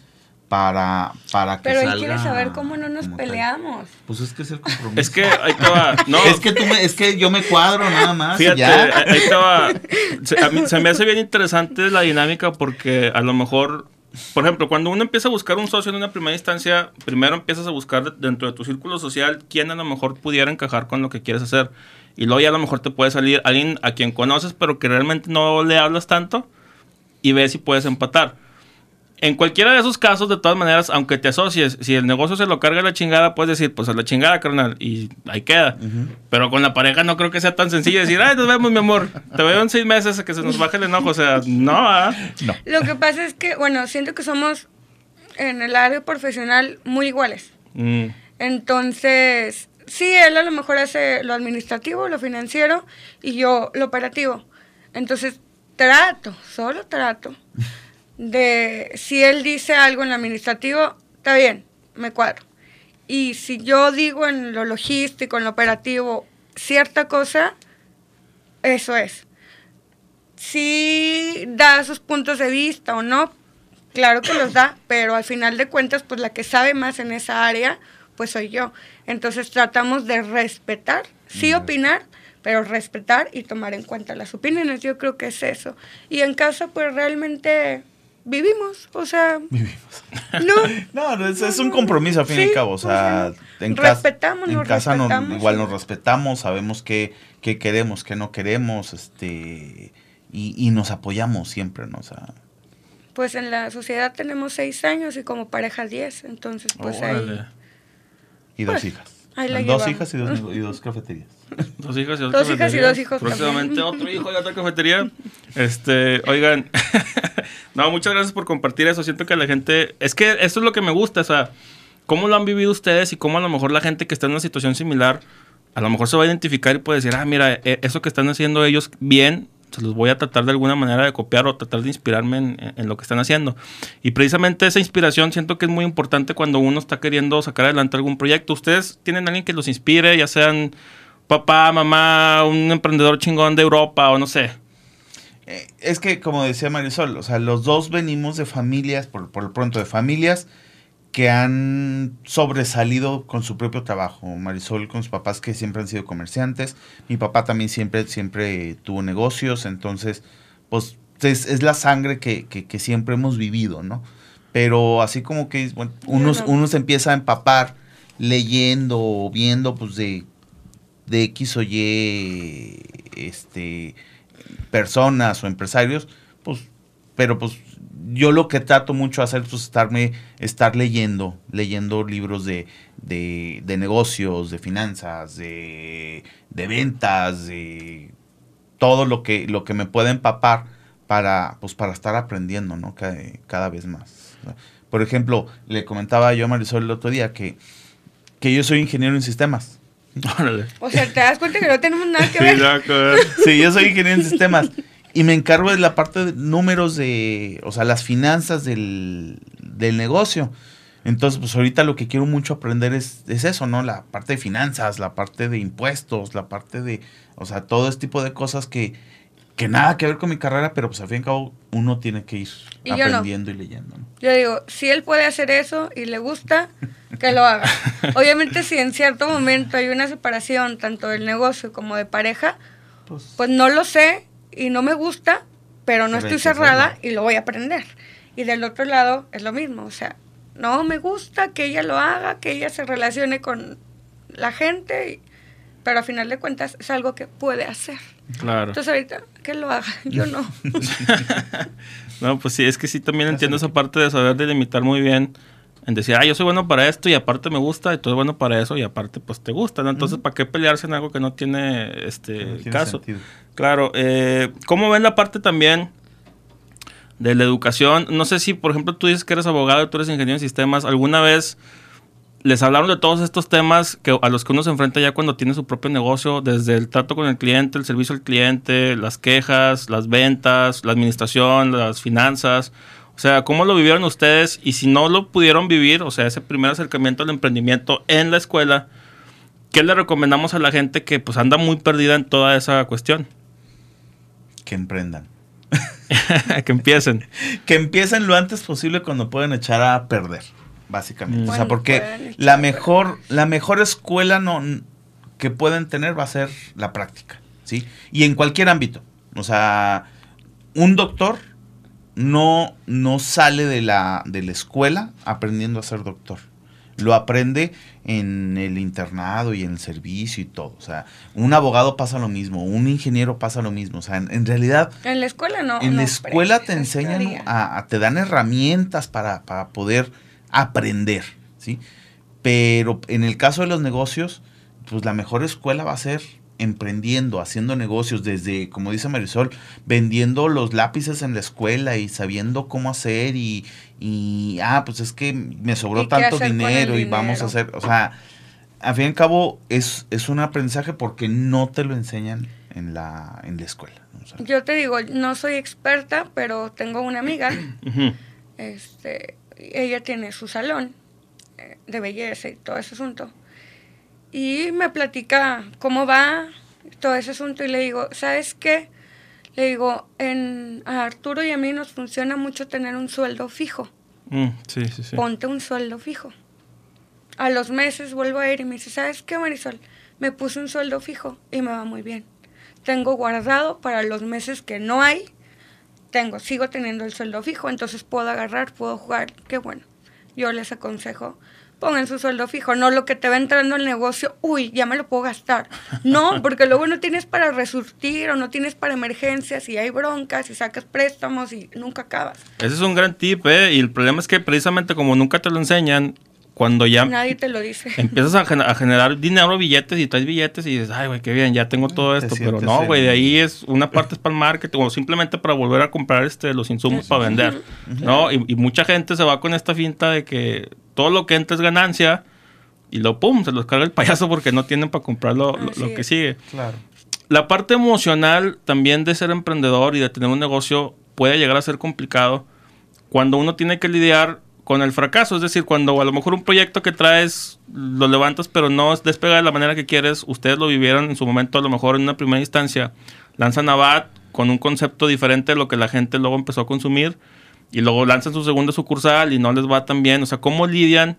para, para que Pero él quiere saber cómo no nos peleamos. Pues es que es el compromiso. Es que ahí te va. No. es, que tú me, es que yo me cuadro nada más. Fíjate, ahí te va. Se, a mí, se me hace bien interesante la dinámica porque a lo mejor, por ejemplo, cuando uno empieza a buscar un socio en una primera instancia, primero empiezas a buscar dentro de tu círculo social quién a lo mejor pudiera encajar con lo que quieres hacer. Y luego ya a lo mejor te puede salir alguien a quien conoces, pero que realmente no le hablas tanto y ves si puedes empatar en cualquiera de esos casos, de todas maneras, aunque te asocies, si el negocio se lo carga la chingada, puedes decir, pues a la chingada, carnal, y ahí queda. Pero con la pareja no creo que sea tan sencillo decir, ay, nos vemos, mi amor, te veo en seis meses a que se nos baje el enojo. O sea, no, ¿ah? no. Lo que pasa es que, bueno, siento que somos en el área profesional muy iguales. Mm. Entonces, sí, él a lo mejor hace lo administrativo, lo financiero, y yo lo operativo. Entonces, trato, solo trato de si él dice algo en lo administrativo, está bien, me cuadro. Y si yo digo en lo logístico, en lo operativo, cierta cosa, eso es. Si da sus puntos de vista o no, claro que los da, pero al final de cuentas, pues la que sabe más en esa área, pues soy yo. Entonces tratamos de respetar, sí opinar, pero respetar y tomar en cuenta las opiniones. Yo creo que es eso. Y en casa, pues realmente vivimos, o sea... Vivimos. No, no, es, un compromiso a fin y al cabo, o sea, en, respetamos, en casa igual nos respetamos, sabemos qué, queremos, qué no queremos, este, y, nos apoyamos siempre, ¿no? O sea... Pues en la sociedad tenemos seis años y como pareja diez, entonces pues ahí... Y dos pues, hijas. dos hijas y dos, y dos cafeterías. Dos hijas y dos, dos hijas y dos hijos. Próximamente otro hijo y otra cafetería. Este, oigan, no, muchas gracias por compartir eso. Siento que la gente, es que eso es lo que me gusta, o sea, cómo lo han vivido ustedes y cómo a lo mejor la gente que está en una situación similar, a lo mejor se va a identificar y puede decir, ah, mira, e, eso que están haciendo ellos bien, se los voy a tratar de alguna manera de copiar o tratar de inspirarme en, en, lo que están haciendo. Y precisamente esa inspiración siento que es muy importante cuando uno está queriendo sacar adelante algún proyecto. ¿Ustedes tienen alguien que los inspire, ya sean papá, mamá, un emprendedor chingón de Europa o no sé. Eh, es que, como decía Marisol, o sea, los dos venimos de familias, por, por lo pronto, de familias que han sobresalido con su propio trabajo. Marisol con sus papás que siempre han sido comerciantes. Mi papá también siempre, siempre tuvo negocios. Entonces, pues es, la sangre que, que, siempre hemos vivido, ¿no? Pero así como que bueno, uno, uno se empieza a empapar leyendo o viendo pues de, de X o Y este, personas o empresarios, pues, pero pues yo lo que trato mucho de hacer es pues, estarme, estar leyendo, leyendo libros de, de, de negocios, de finanzas, de, de, ventas, de todo lo que, lo que me pueda empapar para, pues, para estar aprendiendo, ¿no? Cada, cada vez más. Por ejemplo, le comentaba yo a Marisol el otro día que, que yo soy ingeniero en sistemas. O sea, te das cuenta que no tenemos nada que ver. Sí, yo soy ingeniero en sistemas. Y me encargo de la parte de números de, o sea, las finanzas del, negocio. Entonces, pues ahorita lo que quiero mucho aprender es, es, eso, ¿no? La parte de finanzas, la parte de impuestos, la parte de, o sea, todo este tipo de cosas que, que nada que ver con mi carrera, pero pues al fin y al cabo uno tiene que ir aprendiendo y leyendo. Yo digo, si él puede hacer eso y le gusta, que lo haga. Obviamente si en cierto momento hay una separación tanto del negocio como de pareja, pues, pues no lo sé y no me gusta, pero no estoy cerrada y lo voy a aprender. Y del otro lado es lo mismo, o sea, no me gusta que ella lo haga, que ella se relacione con la gente y pero a final de cuentas es algo que puede hacer. Claro. Entonces ahorita que lo haga, yo no. no, pues sí, es que sí también entiendo esa parte de saber delimitar muy bien en decir, ah, yo soy bueno para esto y aparte me gusta, y tú eres bueno para eso y aparte pues te gusta, ¿no? Entonces, ¿para qué pelearse en algo que no tiene este caso? Claro, eh, ¿cómo ven la parte también de la educación? No sé si, por ejemplo, tú dices que eres abogado y tú eres ingeniero en sistemas, ¿alguna vez les hablaron de todos estos temas que, a los que uno se enfrenta ya cuando tiene su propio negocio, desde el trato con el cliente, el servicio al cliente, las quejas, las ventas, la administración, las finanzas. O sea, ¿cómo lo vivieron ustedes? Y si no lo pudieron vivir, o sea, ese primer acercamiento al emprendimiento en la escuela, ¿qué le recomendamos a la gente que pues anda muy perdida en toda esa cuestión? Que emprendan. que empiecen. que empiecen lo antes posible cuando pueden echar a perder básicamente. o sea, porque la mejor, la mejor escuela no, que pueden tener va a ser la práctica, ¿sí? Y en cualquier ámbito. O sea, un doctor no, no sale de la, de la escuela aprendiendo a ser doctor. Lo aprende en el internado y en el servicio y todo. O sea, un abogado pasa lo mismo, un ingeniero pasa lo mismo. O sea, en, realidad... En la escuela no. En la escuela te enseñan, a, te dan herramientas para, para poder aprender, ¿sí? Pero en el caso de los negocios, pues la mejor escuela va a ser emprendiendo, haciendo negocios, desde, como dice Marisol, vendiendo los lápices en la escuela y sabiendo cómo hacer y, y ah, pues es que me sobró tanto dinero y vamos a hacer, o sea, al fin y al cabo es, es un aprendizaje porque no te lo enseñan en la, en la escuela. Yo te digo, no soy experta, pero tengo una amiga, este, ella tiene su salón eh, de belleza y todo ese asunto. Y me platica cómo va todo ese asunto y le digo, ¿sabes qué? Le digo, en, a Arturo y a mí nos funciona mucho tener un sueldo fijo. Mm, sí, sí, sí. Ponte un sueldo fijo. A los meses vuelvo a ir y me dice, ¿sabes qué, Marisol? Me puse un sueldo fijo y me va muy bien. Tengo guardado para los meses que no hay tengo, sigo teniendo el sueldo fijo, entonces puedo agarrar, puedo jugar, qué bueno. Yo les aconsejo, pongan su sueldo fijo, no lo que te va entrando el negocio, uy, ya me lo puedo gastar. No, porque luego no tienes para resurtir o no tienes para emergencias y hay broncas y sacas préstamos y nunca acabas. Ese es un gran tip, ¿eh? Y el problema es que precisamente como nunca te lo enseñan, cuando ya nadie te lo dice. Empiezas a, generar dinero, billetes y traes billetes y dices, ay, güey, qué bien, ya tengo todo esto. Pero no, güey, de ahí es una parte es para el marketing o simplemente para volver a comprar este los insumos para vender. ¿No? Y, mucha gente se va con esta finta de que todo lo que entra es ganancia y lo pum, se los carga el payaso porque no tienen para comprar lo, lo que sigue. Claro. La parte emocional también de ser emprendedor y de tener un negocio puede llegar a ser complicado cuando uno tiene que lidiar con el fracaso. Es decir, cuando a lo mejor un proyecto que traes lo levantas, pero no despega de la manera que quieres, ustedes lo vivieron en su momento, a lo mejor en una primera instancia, lanzan a BAT con un concepto diferente de lo que la gente luego empezó a consumir y luego lanzan su segunda sucursal y no les va tan bien. O sea, ¿cómo lidian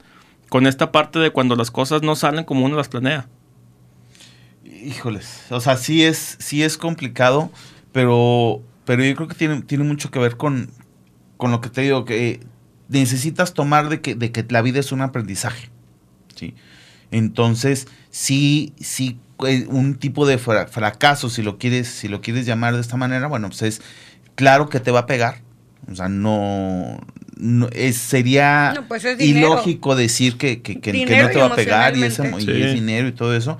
con esta parte de cuando las cosas no salen como uno las planea? Híjoles, o sea, sí es, sí es complicado, pero, pero yo creo que tiene, tiene mucho que ver con, con lo que te digo, que necesitas tomar de que, de que la vida es un aprendizaje. ¿sí? Entonces, sí, sí, eh, un tipo de fracaso, si lo quieres, si lo quieres llamar de esta manera, bueno, pues es claro que te va a pegar. O sea, no, es, sería pues es ilógico decir que, que, que, no te va a pegar y, ese, y es dinero y todo eso.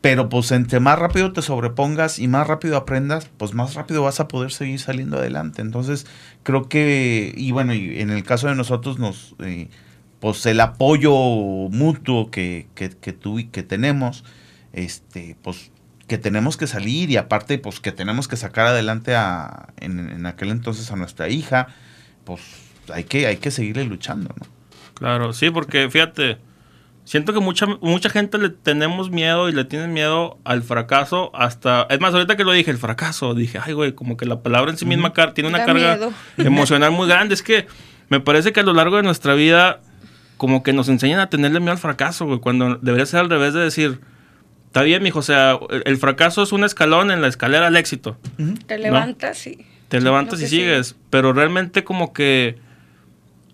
Pero pues entre más rápido te sobrepongas y más rápido aprendas, pues más rápido vas a poder seguir saliendo adelante. Entonces, creo que, y bueno, y en el caso de nosotros, nos, eh, pues el apoyo mutuo que, que, que tú y que tenemos, este, pues que tenemos que salir y aparte, pues que tenemos que sacar adelante a, en, en aquel entonces a nuestra hija, pues hay que, hay que seguirle luchando, ¿no? Claro, sí, porque fíjate, Siento que mucha, mucha gente le tenemos miedo y le tienen miedo al fracaso hasta... Es más, ahorita que lo dije, el fracaso, dije, ay, güey, como que la palabra en sí misma tiene una carga emocional muy grande. Es que me parece que a lo largo de nuestra vida como que nos enseñan a tenerle miedo al fracaso, güey, cuando debería ser al revés de decir, está bien, mijo, o sea, el fracaso es un escalón en la escalera al éxito. Te levantas y... Te levantas y sigues, pero realmente como que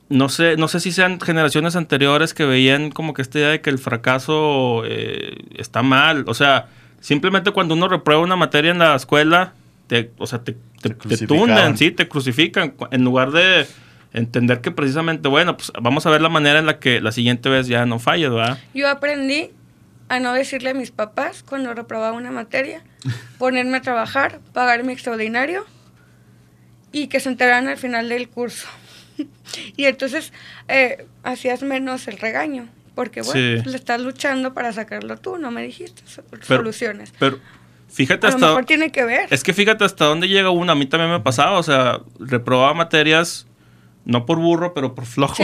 no sé, no sé si sean generaciones anteriores que veían como que esta idea de que el fracaso eh, está mal. O sea, simplemente cuando uno reprueba una materia en la escuela, te, o sea, te, te, tunden, sí, te crucifican. En lugar de entender que precisamente, bueno, pues vamos a ver la manera en la que la siguiente vez ya no falle, ¿verdad? Yo aprendí a no decirle a mis papás cuando reprobaba una materia, ponerme a trabajar, pagar mi extraordinario y que se enteraran al final del curso. y entonces eh, hacías menos el regaño, porque bueno, le estás luchando para sacarlo tú, no me dijiste soluciones. Pero fíjate hasta... Lo mejor tiene que ver. Es que fíjate hasta dónde llega uno, a mí también me pasaba, o sea, reprobaba materias, no por burro, pero por flojo.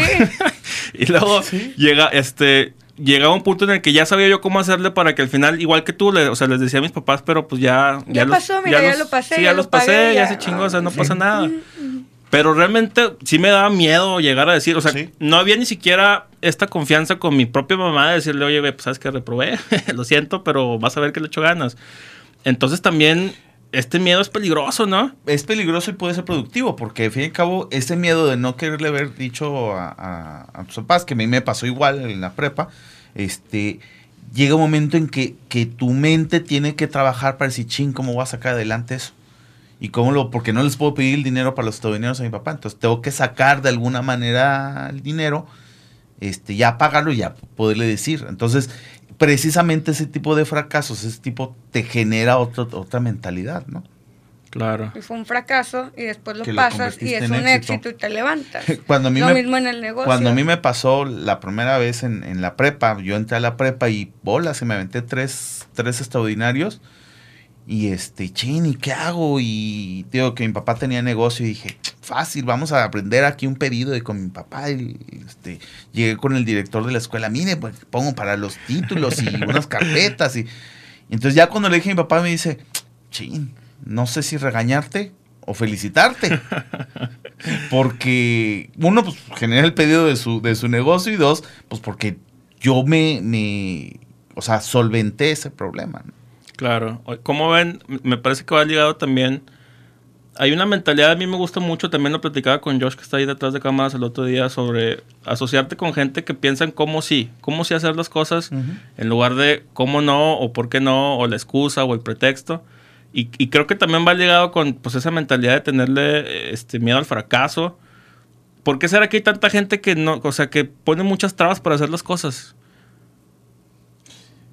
y luego llega, este, llegaba un punto en el que ya sabía yo cómo hacerle para que al final, igual que tú, le, o sea, les decía a mis papás, pero pues ya... Ya, pasó, mira, ya, lo pasé. Sí, ya, los pasé, ya, se chingó, o sea, no pasa nada. Pero realmente sí me daba miedo llegar a decir, o sea, no había ni siquiera esta confianza con mi propia mamá de decirle, oye, pues sabes que reprobé, lo siento, pero vas a ver que le echo ganas. Entonces también este miedo es peligroso, ¿no? Es peligroso y puede ser productivo, porque al fin y al cabo, ese miedo de no quererle haber dicho a, a, tus papás, que a mí me pasó igual en la prepa, este, llega un momento en que, que tu mente tiene que trabajar para decir, ching, ¿cómo voy a sacar adelante eso? ¿Y cómo lo? Porque no les puedo pedir el dinero para los estadounidenses a mi papá. Entonces tengo que sacar de alguna manera el dinero, este, ya pagarlo y ya poderle decir. Entonces, precisamente ese tipo de fracasos, ese tipo te genera otra mentalidad, ¿no? Claro. Y fue un fracaso y después lo pasas y es un éxito. y te levantas. cuando a mí lo me, mismo en el negocio. Cuando a mí me pasó la primera vez en, en la prepa, yo entré a la prepa y bola, se me aventé tres, tres extraordinarios y este, chin, ¿y qué hago? Y digo que mi papá tenía negocio y dije, fácil, vamos a aprender aquí un pedido de con mi papá. Y, este, llegué con el director de la escuela, mire, pues pongo para los títulos y unas carpetas. Y, entonces ya cuando le dije a mi papá me dice, chin, no sé si regañarte o felicitarte. porque uno, pues generé el pedido de su, de su negocio y dos, pues porque yo me, me, o sea, solventé ese problema. ¿no? Claro. Como ven, me parece que va ligado también. Hay una mentalidad, a mí me gusta mucho, también lo platicaba con Josh, que está ahí detrás de cámaras el otro día, sobre asociarte con gente que piensa en cómo sí, cómo sí hacer las cosas, en lugar de cómo no, o por qué no, o la excusa, o el pretexto. Y, creo que también va ligado con pues, esa mentalidad de tenerle este, miedo al fracaso. ¿Por qué será que hay tanta gente que no, o sea, que pone muchas trabas para hacer las cosas?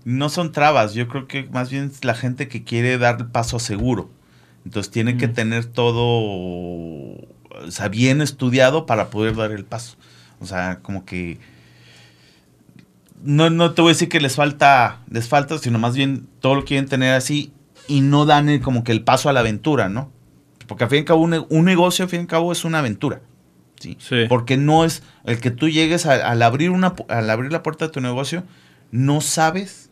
No son trabas, yo creo que más bien es la gente que quiere dar el paso seguro. Entonces tiene que tener todo, o sea, bien estudiado para poder dar el paso. O sea, como que no, no te voy a decir que les falta, les falta, sino más bien todo lo quieren tener así y no dan como que el paso a la aventura, ¿no? Porque al fin y al cabo un, negocio, al fin y al cabo es una aventura. ¿sí? Porque no es el que tú llegues al, abrir una, al abrir la puerta de tu negocio, no sabes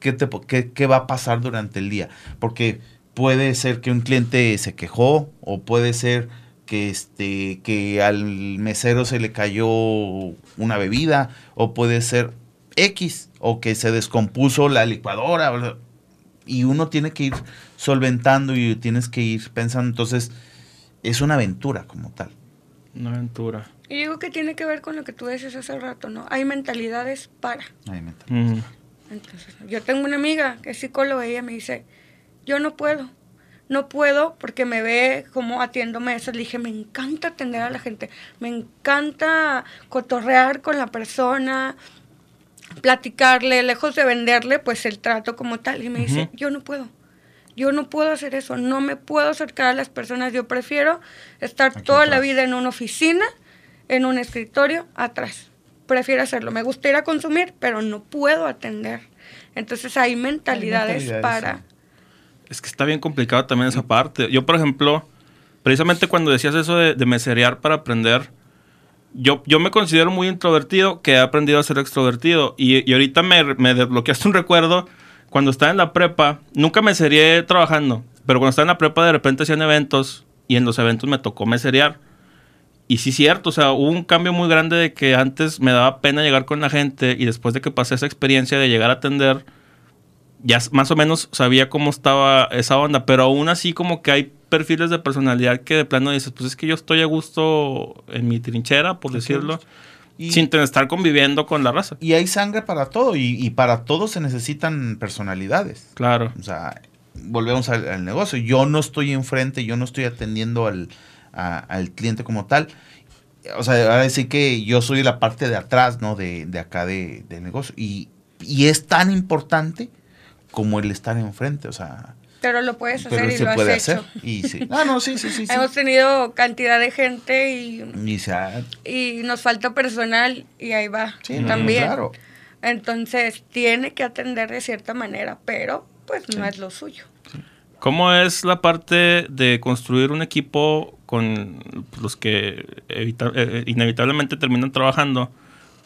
qué, te, qué, qué va a pasar durante el día. Porque puede ser que un cliente se quejó o puede ser que este que al mesero se le cayó una bebida o puede ser X o que se descompuso la licuadora y uno tiene que ir solventando y tienes que ir pensando. Entonces es una aventura como tal. Una aventura. Y digo que tiene que ver con lo que tú dices hace rato no hay mentalidades para. Hay mentalidades. Entonces yo tengo una amiga que es psicóloga y ella me dice yo no puedo no puedo porque me ve como atiéndome eso. Le dije, me encanta atender a la gente, me encanta cotorrear con la persona, platicarle, lejos de venderle, pues el trato como tal. Y me dice, yo no puedo. Yo no puedo hacer eso, no me puedo acercar a las personas. Yo prefiero estar toda la vida en una oficina, en un escritorio, atrás. Prefiero hacerlo. Me gusta ir a consumir, pero no puedo atender. Entonces hay mentalidades, para es que está bien complicado también esa parte. Yo, por ejemplo, precisamente cuando decías eso de, de meserear para aprender, yo, yo me considero muy introvertido que he aprendido a ser extrovertido. Y, y ahorita me, me, desbloqueaste un recuerdo. Cuando estaba en la prepa, nunca me serié trabajando, pero cuando estaba en la prepa de repente hacían eventos y en los eventos me tocó meserear. Y sí, cierto, o sea, hubo un cambio muy grande de que antes me daba pena llegar con la gente y después de que pasé esa experiencia de llegar a atender, ya más o menos sabía cómo estaba esa onda, pero aún así como que hay perfiles de personalidad que de plano dices, pues es que yo estoy a gusto en mi trinchera, por decirlo, sin estar conviviendo con la raza. Y hay sangre para todo, y, para todo se necesitan personalidades. Claro. O sea, volvemos al, negocio. Yo no estoy enfrente, yo no estoy atendiendo al, al cliente como tal. O sea, ahora decir que yo soy la parte de atrás, ¿no? De, de acá de, del negocio. Y, y es tan importante como el estar enfrente, o sea... Pero lo puedes hacer y lo has hecho. Y sí. Ah, no, sí, sí, sí. Hemos tenido cantidad de gente y, y, y, nos falta personal y ahí va sí, también. claro. Entonces tiene que atender de cierta manera, pero pues no es lo suyo. ¿Cómo es la parte de construir un equipo con los que eh, inevitablemente terminan trabajando?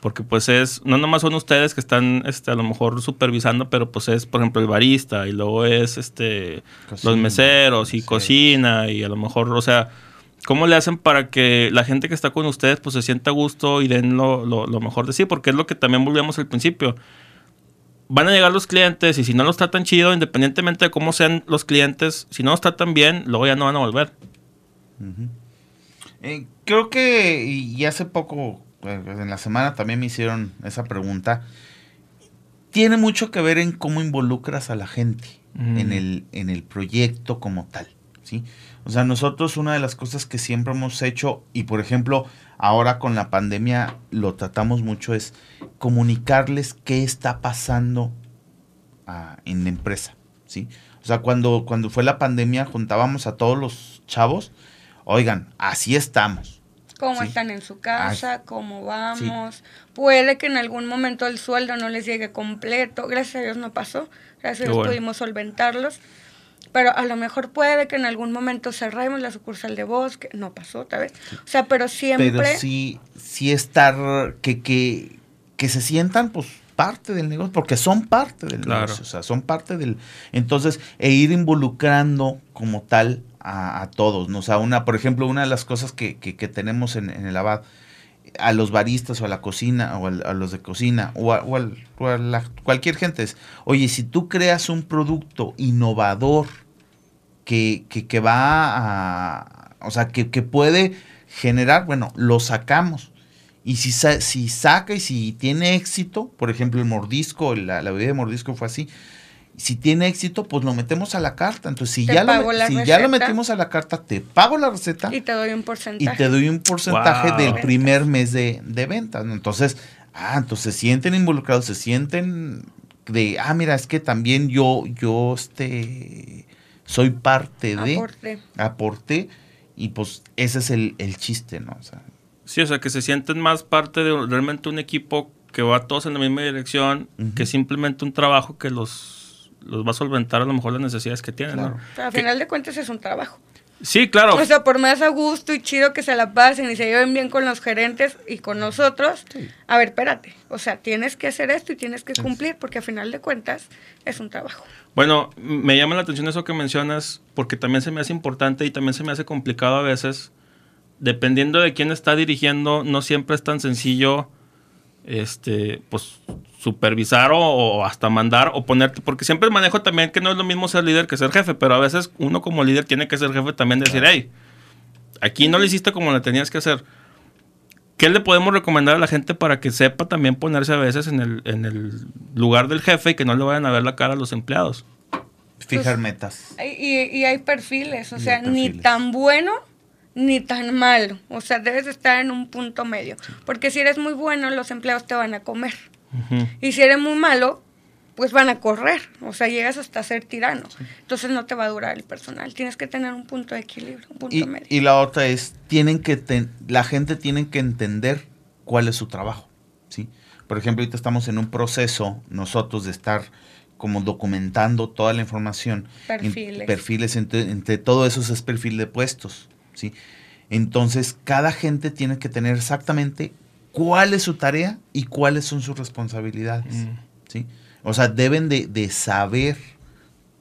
porque pues es, no nomás son ustedes que están este, a lo mejor supervisando, pero pues es, por ejemplo, el barista y luego es este los meseros y cocina y a lo mejor, o sea, ¿cómo le hacen para que la gente que está con ustedes pues se sienta a gusto y den lo, lo, mejor de sí? Porque es lo que también volvíamos al principio. Van a llegar los clientes y si no los tratan chido, independientemente de cómo sean los clientes, si no los tratan bien, luego ya no van a volver. Eh, creo que, y hace poco pues, en la semana también me hicieron esa pregunta, tiene mucho que ver en cómo involucras a la gente en, el, en el proyecto como tal. ¿sí? O sea, nosotros una de las cosas que siempre hemos hecho, y por ejemplo, ahora con la pandemia lo tratamos mucho, es comunicarles qué está pasando ah, en la empresa. ¿sí? O sea, cuando, cuando fue la pandemia juntábamos a todos los chavos, oigan, así estamos cómo están en su casa, cómo vamos. Puede que en algún momento el sueldo no les llegue completo. Gracias a Dios no pasó. Gracias a Dios pudimos solventarlos. Pero a lo mejor puede que en algún momento cerremos la sucursal de bosque. No pasó, tal vez. O sea, pero siempre... Pero sí, sí estar, que, que, que se sientan, pues, parte del negocio, porque son parte del negocio, o sea, son parte del... Entonces, e ir involucrando como tal a, todos, ¿no? Sea, una, por ejemplo, una de las cosas que, tenemos en, el abad, a los baristas o a la cocina, o a, los de cocina, o a, cualquier gente es, oye, si tú creas un producto innovador que, que, va a, o sea, que, puede generar, bueno, lo sacamos. Y si, si saca y si tiene éxito, por ejemplo, el mordisco, la, la bebida de mordisco fue así, si tiene éxito, pues lo metemos a la carta. Entonces, si, ya lo, si ya lo metimos a la carta, te pago la receta. Y te doy un porcentaje. Y te doy un porcentaje del primer mes de, de ventas. Entonces, ah, entonces se sienten involucrados, se sienten de, ah, mira, es que también yo, yo, este, soy parte de. Aporte. Aporte. Y pues ese es el, chiste, ¿no? O sea, sí, o sea, que se sienten más parte de realmente un equipo que va todos en la misma dirección, que simplemente un trabajo que los los va a solventar a lo mejor las necesidades que tienen. ¿no? Pero al final de cuentas es un trabajo. Sí, claro. O sea, por más a gusto y chido que se la pasen y se lleven bien con los gerentes y con nosotros, a ver, espérate. O sea, tienes que hacer esto y tienes que cumplir porque a final de cuentas es un trabajo. Bueno, me llama la atención eso que mencionas porque también se me hace importante y también se me hace complicado a veces. Dependiendo de quién está dirigiendo, no siempre es tan sencillo este, pues supervisar o, hasta mandar o ponerte, porque siempre manejo también que no es lo mismo ser líder que ser jefe, pero a veces uno como líder tiene que ser jefe también decir, hey, aquí no lo hiciste como lo tenías que hacer. ¿Qué le podemos recomendar a la gente para que sepa también ponerse a veces en el, en el lugar del jefe y que no le vayan a ver la cara a los empleados? Fijar metas. Y, y, hay perfiles, o sea, ni tan bueno ni tan malo. O sea, debes estar en un punto medio. Porque si eres muy bueno, los empleados te van a comer. Y si eres muy malo, pues van a correr. O sea, llegas hasta ser tirano. Entonces no te va a durar el personal. Tienes que tener un punto de equilibrio, un punto y, medio. Y la otra es, tienen que la gente tiene que entender cuál es su trabajo. ¿sí? Por ejemplo, ahorita estamos en un proceso nosotros de estar como documentando toda la información. Perfiles. perfiles, entre, entre todo eso es perfil de puestos. ¿Sí? Entonces, cada gente tiene que tener exactamente cuál es su tarea y cuáles son sus responsabilidades, mm. ¿sí? O sea, deben de, saber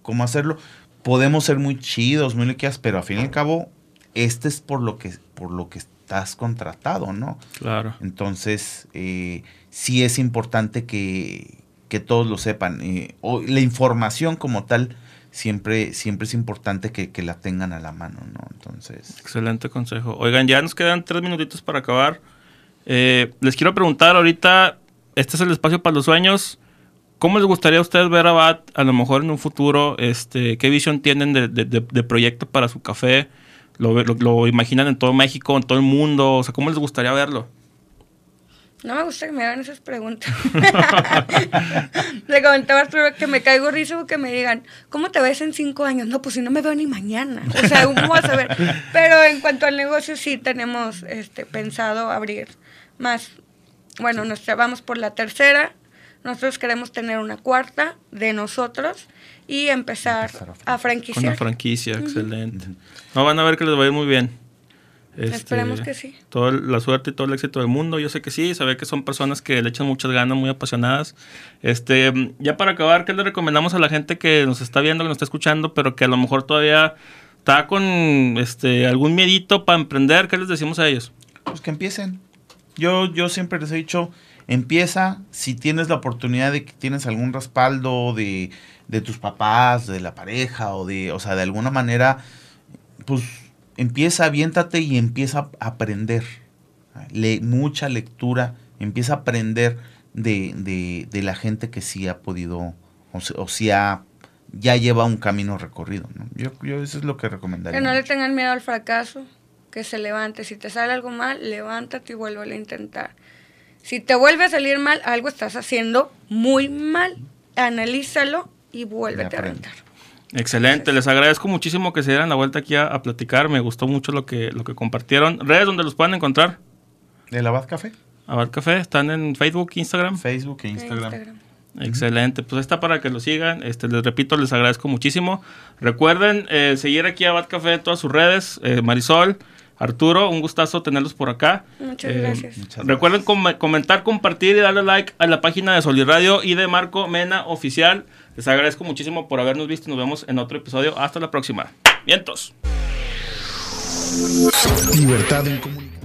cómo hacerlo. Podemos ser muy chidos, muy liquidas, pero al fin y al cabo, este es por lo que, por lo que estás contratado, ¿no? Claro. Entonces, eh, sí es importante que, todos lo sepan. Eh, la información como tal siempre, siempre es importante que, la tengan a la mano, ¿no? Entonces. Excelente consejo. Oigan, ya nos quedan tres minutitos para acabar. Eh, les quiero preguntar ahorita, este es el espacio para los sueños. ¿Cómo les gustaría a ustedes ver a BAT a lo mejor en un futuro? Este, ¿Qué visión tienen de, proyecto para su café? ¿Lo, lo, imaginan en todo México, en todo el mundo? O sea, ¿cómo les gustaría verlo? No me gusta que me hagan esas preguntas. Le comentaba a Arturo que me caigo risa que me digan, ¿cómo te ves en cinco años? No, pues si no me veo ni mañana. O sea, ¿cómo vas a ver? Pero en cuanto al negocio, sí tenemos este, pensado abrir más. Bueno, nos vamos por la tercera. Nosotros queremos tener una cuarta de nosotros y empezar, a, franquiciar. Una franquicia, excelente. No, van a ver que les va a ir muy bien. Este, Esperemos que sí. Toda la suerte y todo el éxito del mundo. Yo sé que sí, sabe que son personas que le echan muchas ganas, muy apasionadas. Este, ya para acabar, ¿qué le recomendamos a la gente que nos está viendo, que nos está escuchando, pero que a lo mejor todavía está con este algún miedito para emprender? ¿Qué les decimos a ellos? Pues que empiecen. Yo, yo siempre les he dicho, empieza si tienes la oportunidad de que tienes algún respaldo de, de tus papás, de la pareja o de, o sea, de alguna manera, pues empieza, aviéntate y empieza a aprender. Le, mucha lectura, empieza a aprender de, la gente que sí ha podido, o, o sí ha, ya lleva un camino recorrido. Yo, yo eso es lo que recomendaría. Que no le tengan miedo al fracaso, que se levante. Si te sale algo mal, levántate y vuelve a intentar. Si te vuelve a salir mal, algo estás haciendo muy mal. Analízalo y vuélvete a rentar. Excelente, les agradezco muchísimo que se dieran la vuelta aquí a, platicar. Me gustó mucho lo que, lo que compartieron. ¿Redes donde los pueden encontrar? ¿El Abad Café? Abad Café, están en Facebook, Instagram. Facebook e Instagram. Excelente, pues está para que lo sigan. Este, les repito, les agradezco muchísimo. Recuerden eh, seguir aquí a Abad Café en todas sus redes. Eh, Marisol, Arturo, un gustazo tenerlos por acá. Muchas eh, gracias. recuerden comentar, compartir y darle like a la página de Soliradio y de Marco Mena Oficial. Les agradezco muchísimo por habernos visto. Nos vemos en otro episodio. Hasta la próxima. Vientos. Libertad en comunicación.